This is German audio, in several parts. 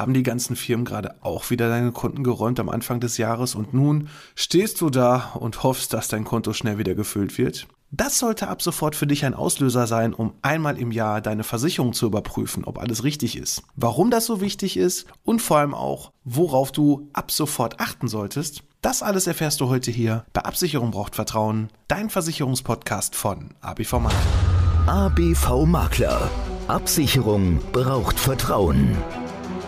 haben die ganzen Firmen gerade auch wieder deine Konten geräumt am Anfang des Jahres und nun stehst du da und hoffst, dass dein Konto schnell wieder gefüllt wird? Das sollte ab sofort für dich ein Auslöser sein, um einmal im Jahr deine Versicherung zu überprüfen, ob alles richtig ist. Warum das so wichtig ist und vor allem auch, worauf du ab sofort achten solltest, das alles erfährst du heute hier bei Absicherung braucht Vertrauen, dein Versicherungspodcast von ABV Makler. ABV Makler. Absicherung braucht Vertrauen.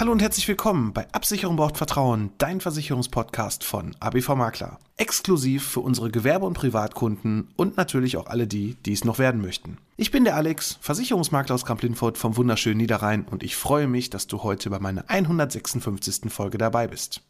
Hallo und herzlich willkommen bei Absicherung braucht Vertrauen, dein Versicherungspodcast von ABV Makler. Exklusiv für unsere Gewerbe- und Privatkunden und natürlich auch alle die, die es noch werden möchten. Ich bin der Alex, Versicherungsmakler aus Kamp-Lindfort vom wunderschönen Niederrhein und ich freue mich, dass du heute bei meiner 156. Folge dabei bist.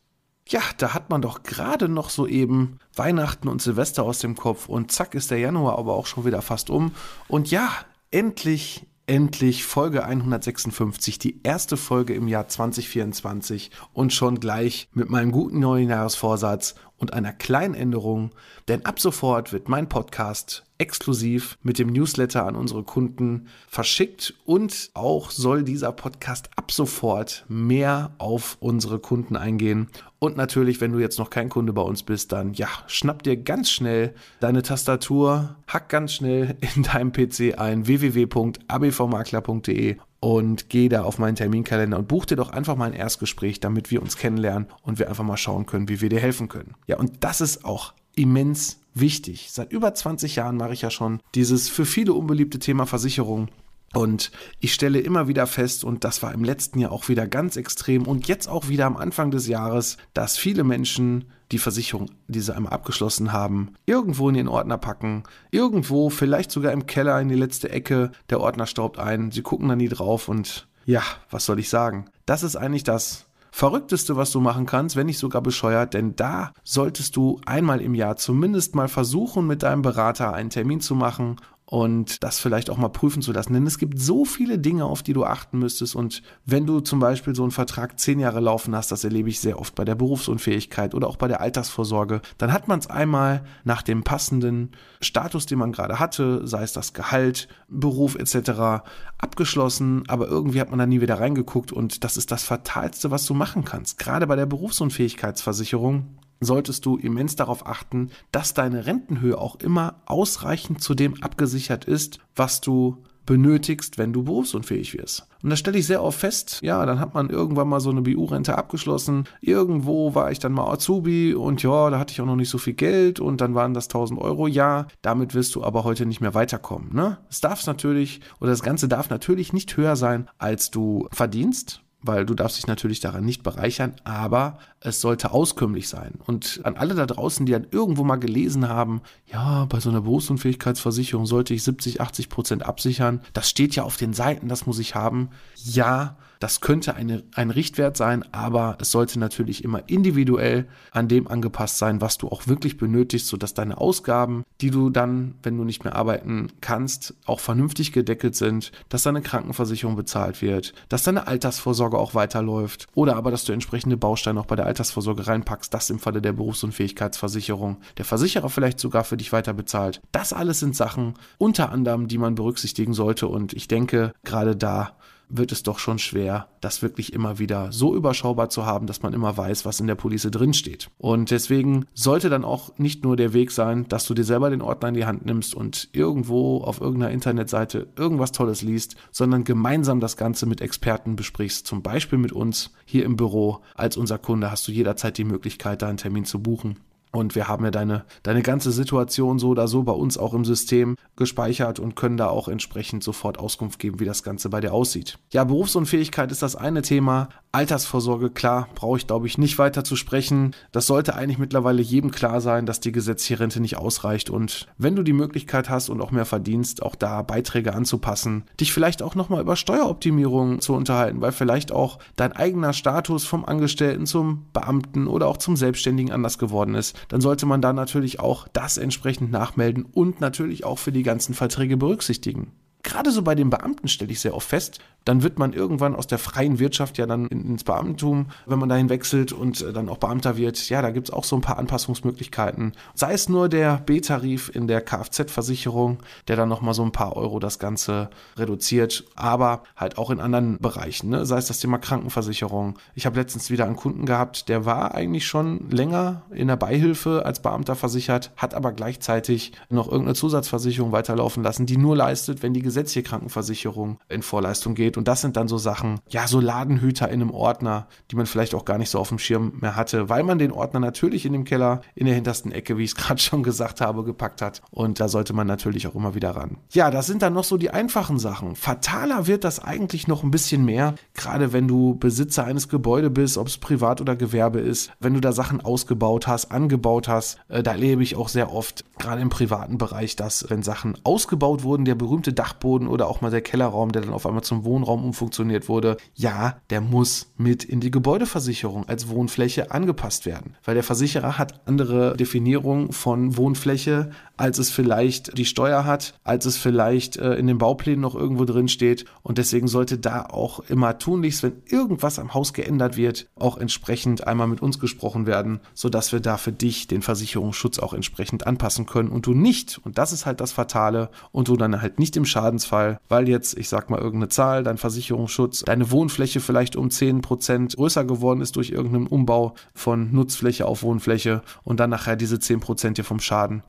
Ja, da hat man doch gerade noch so eben Weihnachten und Silvester aus dem Kopf und zack ist der Januar aber auch schon wieder fast um. Und ja, endlich endlich Folge 156, die erste Folge im Jahr 2024 und schon gleich mit meinem guten neuen Jahresvorsatz und einer kleinen Änderung, denn ab sofort wird mein Podcast exklusiv mit dem Newsletter an unsere Kunden verschickt und auch soll dieser Podcast ab sofort mehr auf unsere Kunden eingehen. Und natürlich, wenn du jetzt noch kein Kunde bei uns bist, dann ja, schnapp dir ganz schnell deine Tastatur, hack ganz schnell in deinem PC ein www.abvmakler.de und geh da auf meinen Terminkalender und buch dir doch einfach mal ein Erstgespräch, damit wir uns kennenlernen und wir einfach mal schauen können, wie wir dir helfen können. Ja, und das ist auch immens wichtig. Seit über 20 Jahren mache ich ja schon dieses für viele unbeliebte Thema Versicherung. Und ich stelle immer wieder fest, und das war im letzten Jahr auch wieder ganz extrem und jetzt auch wieder am Anfang des Jahres, dass viele Menschen die Versicherung, die sie einmal abgeschlossen haben, irgendwo in den Ordner packen, irgendwo, vielleicht sogar im Keller in die letzte Ecke, der Ordner staubt ein, sie gucken da nie drauf und ja, was soll ich sagen? Das ist eigentlich das, Verrückteste, was du machen kannst, wenn nicht sogar bescheuert, denn da solltest du einmal im Jahr zumindest mal versuchen, mit deinem Berater einen Termin zu machen und das vielleicht auch mal prüfen zu lassen. Denn es gibt so viele Dinge, auf die du achten müsstest. Und wenn du zum Beispiel so einen Vertrag zehn Jahre laufen hast, das erlebe ich sehr oft bei der Berufsunfähigkeit oder auch bei der Altersvorsorge, dann hat man es einmal nach dem passenden Status, den man gerade hatte, sei es das Gehalt, Beruf etc., abgeschlossen, aber irgendwie hat man da nie wieder reingeguckt und das ist das Fatalste, was du machen kannst. Gerade bei der Berufsunfähigkeitsversicherung solltest du immens darauf achten, dass deine Rentenhöhe auch immer ausreichend zu dem abgesichert ist, was du benötigst, wenn du berufsunfähig wirst. Und da stelle ich sehr oft fest, ja, dann hat man irgendwann mal so eine BU-Rente abgeschlossen. Irgendwo war ich dann mal Azubi und ja, da hatte ich auch noch nicht so viel Geld und dann waren das 1000 Euro. Ja, damit wirst du aber heute nicht mehr weiterkommen. Ne? Es darf natürlich, oder das Ganze darf natürlich nicht höher sein, als du verdienst weil du darfst dich natürlich daran nicht bereichern, aber es sollte auskömmlich sein. Und an alle da draußen, die dann irgendwo mal gelesen haben, ja, bei so einer Berufsunfähigkeitsversicherung sollte ich 70, 80 Prozent absichern. Das steht ja auf den Seiten, das muss ich haben. Ja, das könnte eine, ein Richtwert sein, aber es sollte natürlich immer individuell an dem angepasst sein, was du auch wirklich benötigst, sodass deine Ausgaben, die du dann, wenn du nicht mehr arbeiten kannst, auch vernünftig gedeckelt sind, dass deine Krankenversicherung bezahlt wird, dass deine Altersvorsorge auch weiterläuft oder aber, dass du entsprechende Bausteine auch bei der Altersvorsorge reinpackst, das im Falle der Berufsunfähigkeitsversicherung, der Versicherer vielleicht sogar für dich weiter bezahlt. Das alles sind Sachen unter anderem, die man berücksichtigen sollte und ich denke, gerade da wird es doch schon schwer, das wirklich immer wieder so überschaubar zu haben, dass man immer weiß, was in der Police drinsteht. Und deswegen sollte dann auch nicht nur der Weg sein, dass du dir selber den Ordner in die Hand nimmst und irgendwo auf irgendeiner Internetseite irgendwas Tolles liest, sondern gemeinsam das Ganze mit Experten besprichst, zum Beispiel mit uns hier im Büro. Als unser Kunde hast du jederzeit die Möglichkeit, da einen Termin zu buchen. Und wir haben ja deine, deine ganze Situation so oder so bei uns auch im System gespeichert und können da auch entsprechend sofort Auskunft geben, wie das Ganze bei dir aussieht. Ja, Berufsunfähigkeit ist das eine Thema. Altersvorsorge, klar, brauche ich glaube ich nicht weiter zu sprechen. Das sollte eigentlich mittlerweile jedem klar sein, dass die gesetzliche Rente nicht ausreicht. Und wenn du die Möglichkeit hast und auch mehr verdienst, auch da Beiträge anzupassen, dich vielleicht auch nochmal über Steueroptimierung zu unterhalten, weil vielleicht auch dein eigener Status vom Angestellten zum Beamten oder auch zum Selbstständigen anders geworden ist dann sollte man da natürlich auch das entsprechend nachmelden und natürlich auch für die ganzen Verträge berücksichtigen. Gerade so bei den Beamten stelle ich sehr oft fest, dann wird man irgendwann aus der freien Wirtschaft ja dann ins Beamtentum, wenn man dahin wechselt und äh, dann auch Beamter wird. Ja, da gibt es auch so ein paar Anpassungsmöglichkeiten. Sei es nur der B-Tarif in der Kfz-Versicherung, der dann nochmal so ein paar Euro das Ganze reduziert, aber halt auch in anderen Bereichen, ne? sei es das Thema Krankenversicherung. Ich habe letztens wieder einen Kunden gehabt, der war eigentlich schon länger in der Beihilfe als Beamter versichert, hat aber gleichzeitig noch irgendeine Zusatzversicherung weiterlaufen lassen, die nur leistet, wenn die gesetzliche Krankenversicherung in Vorleistung geht und das sind dann so Sachen, ja, so Ladenhüter in einem Ordner, die man vielleicht auch gar nicht so auf dem Schirm mehr hatte, weil man den Ordner natürlich in dem Keller in der hintersten Ecke, wie ich es gerade schon gesagt habe, gepackt hat. Und da sollte man natürlich auch immer wieder ran. Ja, das sind dann noch so die einfachen Sachen. Fataler wird das eigentlich noch ein bisschen mehr, gerade wenn du Besitzer eines Gebäudes bist, ob es privat oder Gewerbe ist, wenn du da Sachen ausgebaut hast, angebaut hast. Äh, da erlebe ich auch sehr oft, gerade im privaten Bereich, dass wenn Sachen ausgebaut wurden, der berühmte Dachboden oder auch mal der Kellerraum, der dann auf einmal zum Wohnraum umfunktioniert wurde, ja, der muss mit in die Gebäudeversicherung als Wohnfläche angepasst werden. Weil der Versicherer hat andere Definierungen von Wohnfläche, als es vielleicht die Steuer hat, als es vielleicht äh, in den Bauplänen noch irgendwo drin steht. Und deswegen sollte da auch immer tunlichst, wenn irgendwas am Haus geändert wird, auch entsprechend einmal mit uns gesprochen werden, sodass wir da für dich den Versicherungsschutz auch entsprechend anpassen können und du nicht, und das ist halt das Fatale, und du dann halt nicht im Schadensfall, weil jetzt, ich sag mal irgendeine Zahl, dein Versicherungsschutz, deine Wohnfläche vielleicht um 10% größer geworden ist durch irgendeinen Umbau von Nutzfläche auf Wohnfläche und dann nachher diese 10% dir vom Schaden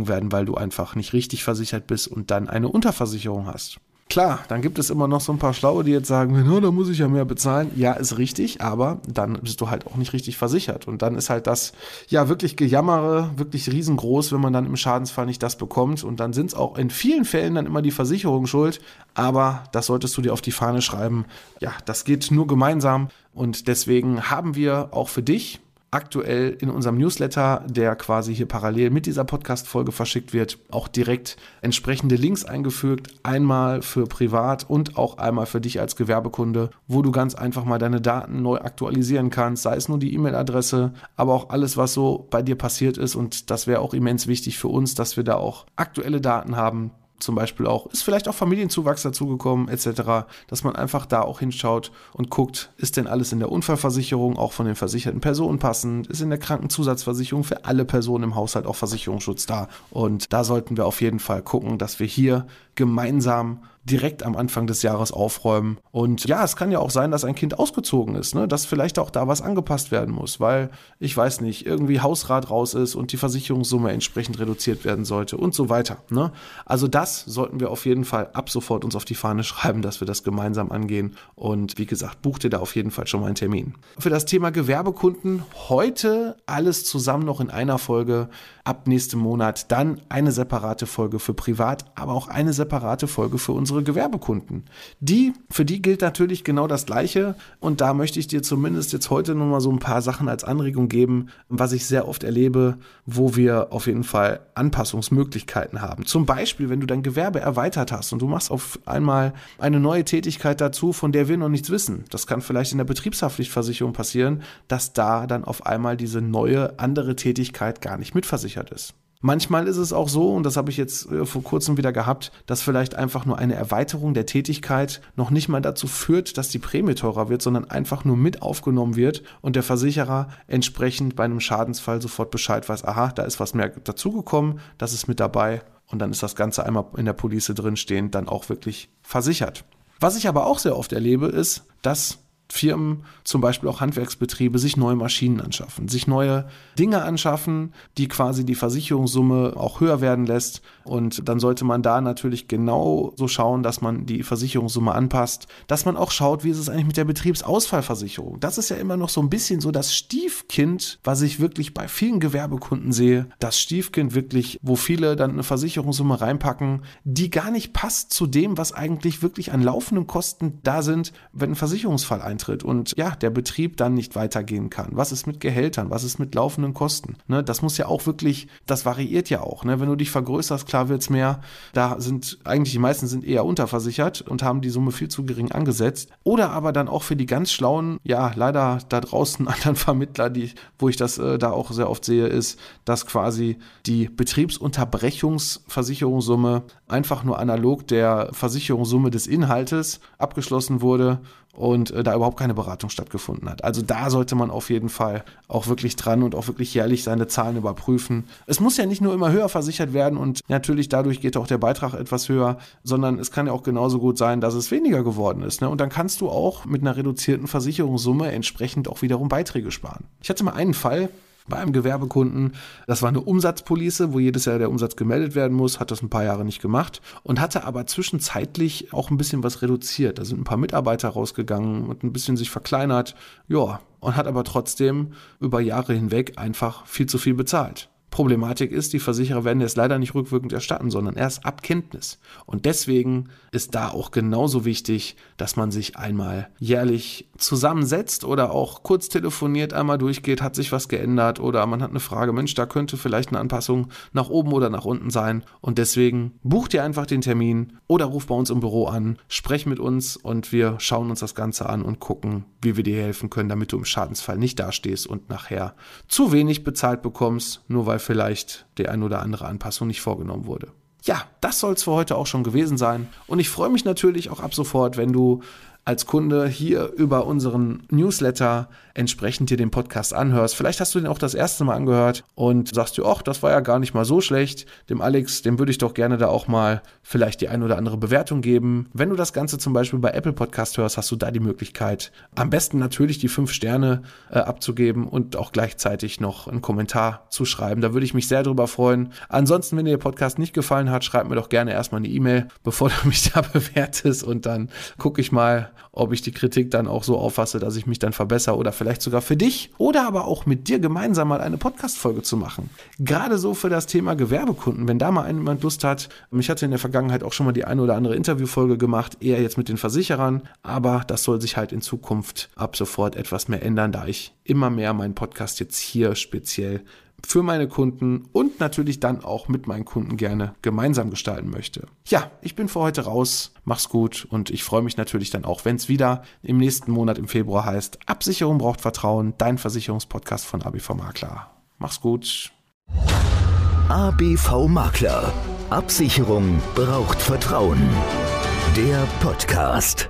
abgezogen werden, weil du einfach nicht richtig versichert bist und dann eine Unterversicherung hast. Klar, dann gibt es immer noch so ein paar Schlaue, die jetzt sagen, no, da muss ich ja mehr bezahlen. Ja, ist richtig, aber dann bist du halt auch nicht richtig versichert. Und dann ist halt das, ja, wirklich Gejammere, wirklich riesengroß, wenn man dann im Schadensfall nicht das bekommt. Und dann sind es auch in vielen Fällen dann immer die Versicherung schuld. Aber das solltest du dir auf die Fahne schreiben. Ja, das geht nur gemeinsam. Und deswegen haben wir auch für dich aktuell in unserem Newsletter, der quasi hier parallel mit dieser Podcast-Folge verschickt wird, auch direkt entsprechende Links eingefügt. Einmal für privat und auch einmal für dich als Gewerbekunde, wo du ganz einfach mal deine Daten neu aktualisieren kannst. Sei es nur die E-Mail-Adresse, aber auch alles, was so bei dir passiert ist. Und das wäre auch immens wichtig für uns, dass wir da auch aktuelle Daten haben, zum Beispiel auch, ist vielleicht auch Familienzuwachs dazugekommen, etc., dass man einfach da auch hinschaut und guckt, ist denn alles in der Unfallversicherung auch von den versicherten Personen passend, ist in der Krankenzusatzversicherung für alle Personen im Haushalt auch Versicherungsschutz da. Und da sollten wir auf jeden Fall gucken, dass wir hier gemeinsam direkt am Anfang des Jahres aufräumen. Und ja, es kann ja auch sein, dass ein Kind ausgezogen ist, ne? dass vielleicht auch da was angepasst werden muss, weil ich weiß nicht, irgendwie Hausrat raus ist und die Versicherungssumme entsprechend reduziert werden sollte und so weiter. Ne? Also das sollten wir auf jeden Fall ab sofort uns auf die Fahne schreiben, dass wir das gemeinsam angehen. Und wie gesagt, bucht ihr da auf jeden Fall schon mal einen Termin. Für das Thema Gewerbekunden heute alles zusammen noch in einer Folge ab nächstem Monat. Dann eine separate Folge für privat, aber auch eine separate Folge für unsere Gewerbekunden. Die, für die gilt natürlich genau das Gleiche. Und da möchte ich dir zumindest jetzt heute nochmal so ein paar Sachen als Anregung geben, was ich sehr oft erlebe, wo wir auf jeden Fall Anpassungsmöglichkeiten haben. Zum Beispiel, wenn du dein Gewerbe erweitert hast und du machst auf einmal eine neue Tätigkeit dazu, von der wir noch nichts wissen. Das kann vielleicht in der Betriebshaftpflichtversicherung passieren, dass da dann auf einmal diese neue andere Tätigkeit gar nicht mitversichert ist. Manchmal ist es auch so, und das habe ich jetzt äh, vor kurzem wieder gehabt, dass vielleicht einfach nur eine Erweiterung der Tätigkeit noch nicht mal dazu führt, dass die Prämie teurer wird, sondern einfach nur mit aufgenommen wird und der Versicherer entsprechend bei einem Schadensfall sofort Bescheid weiß, aha, da ist was mehr dazugekommen, das ist mit dabei und dann ist das Ganze einmal in der Police drinstehend dann auch wirklich versichert. Was ich aber auch sehr oft erlebe, ist, dass Firmen, zum Beispiel auch Handwerksbetriebe, sich neue Maschinen anschaffen, sich neue Dinge anschaffen, die quasi die Versicherungssumme auch höher werden lässt. Und dann sollte man da natürlich genau so schauen, dass man die Versicherungssumme anpasst, dass man auch schaut, wie ist es eigentlich mit der Betriebsausfallversicherung. Das ist ja immer noch so ein bisschen so das Stiefkind, was ich wirklich bei vielen Gewerbekunden sehe. Das Stiefkind wirklich, wo viele dann eine Versicherungssumme reinpacken, die gar nicht passt zu dem, was eigentlich wirklich an laufenden Kosten da sind, wenn ein Versicherungsfall eintritt eintritt und ja, der Betrieb dann nicht weitergehen kann. Was ist mit Gehältern? Was ist mit laufenden Kosten? Ne, das muss ja auch wirklich, das variiert ja auch. Ne? Wenn du dich vergrößerst, klar wird es mehr. Da sind eigentlich die meisten sind eher unterversichert und haben die Summe viel zu gering angesetzt. Oder aber dann auch für die ganz schlauen, ja, leider da draußen anderen Vermittler, die, wo ich das äh, da auch sehr oft sehe, ist, dass quasi die Betriebsunterbrechungsversicherungssumme einfach nur analog der Versicherungssumme des Inhaltes abgeschlossen wurde und äh, da überhaupt keine Beratung stattgefunden hat. Also da sollte man auf jeden Fall auch wirklich dran und auch wirklich jährlich seine Zahlen überprüfen. Es muss ja nicht nur immer höher versichert werden und natürlich dadurch geht auch der Beitrag etwas höher, sondern es kann ja auch genauso gut sein, dass es weniger geworden ist. Ne? Und dann kannst du auch mit einer reduzierten Versicherungssumme entsprechend auch wiederum Beiträge sparen. Ich hatte mal einen Fall, bei einem Gewerbekunden. Das war eine Umsatzpolice, wo jedes Jahr der Umsatz gemeldet werden muss, hat das ein paar Jahre nicht gemacht und hatte aber zwischenzeitlich auch ein bisschen was reduziert. Da sind ein paar Mitarbeiter rausgegangen und ein bisschen sich verkleinert. Ja, und hat aber trotzdem über Jahre hinweg einfach viel zu viel bezahlt. Problematik ist, die Versicherer werden es leider nicht rückwirkend erstatten, sondern erst ab Kenntnis. Und deswegen ist da auch genauso wichtig, dass man sich einmal jährlich zusammensetzt oder auch kurz telefoniert, einmal durchgeht, hat sich was geändert oder man hat eine Frage, Mensch, da könnte vielleicht eine Anpassung nach oben oder nach unten sein. Und deswegen bucht ihr einfach den Termin oder ruft bei uns im Büro an, sprech mit uns und wir schauen uns das Ganze an und gucken, wie wir dir helfen können, damit du im Schadensfall nicht dastehst und nachher zu wenig bezahlt bekommst, nur weil vielleicht die ein oder andere Anpassung nicht vorgenommen wurde. Ja, das soll es für heute auch schon gewesen sein. Und ich freue mich natürlich auch ab sofort, wenn du als Kunde hier über unseren Newsletter entsprechend dir den Podcast anhörst. Vielleicht hast du den auch das erste Mal angehört und sagst dir, ach, das war ja gar nicht mal so schlecht. Dem Alex, dem würde ich doch gerne da auch mal vielleicht die ein oder andere Bewertung geben. Wenn du das Ganze zum Beispiel bei Apple Podcast hörst, hast du da die Möglichkeit, am besten natürlich die fünf Sterne äh, abzugeben und auch gleichzeitig noch einen Kommentar zu schreiben. Da würde ich mich sehr drüber freuen. Ansonsten, wenn dir der Podcast nicht gefallen hat, schreib mir doch gerne erstmal eine E-Mail, bevor du mich da bewertest und dann gucke ich mal, ob ich die Kritik dann auch so auffasse, dass ich mich dann verbessere oder vielleicht sogar für dich oder aber auch mit dir gemeinsam mal eine Podcast-Folge zu machen. Gerade so für das Thema Gewerbekunden, wenn da mal jemand Lust hat. Ich hatte in der Vergangenheit auch schon mal die eine oder andere Interviewfolge gemacht, eher jetzt mit den Versicherern, aber das soll sich halt in Zukunft ab sofort etwas mehr ändern, da ich immer mehr meinen Podcast jetzt hier speziell für meine Kunden und natürlich dann auch mit meinen Kunden gerne gemeinsam gestalten möchte. Ja, ich bin für heute raus. Mach's gut und ich freue mich natürlich dann auch, wenn es wieder im nächsten Monat im Februar heißt, Absicherung braucht Vertrauen, dein Versicherungspodcast von ABV Makler. Mach's gut. ABV Makler. Absicherung braucht Vertrauen. Der Podcast.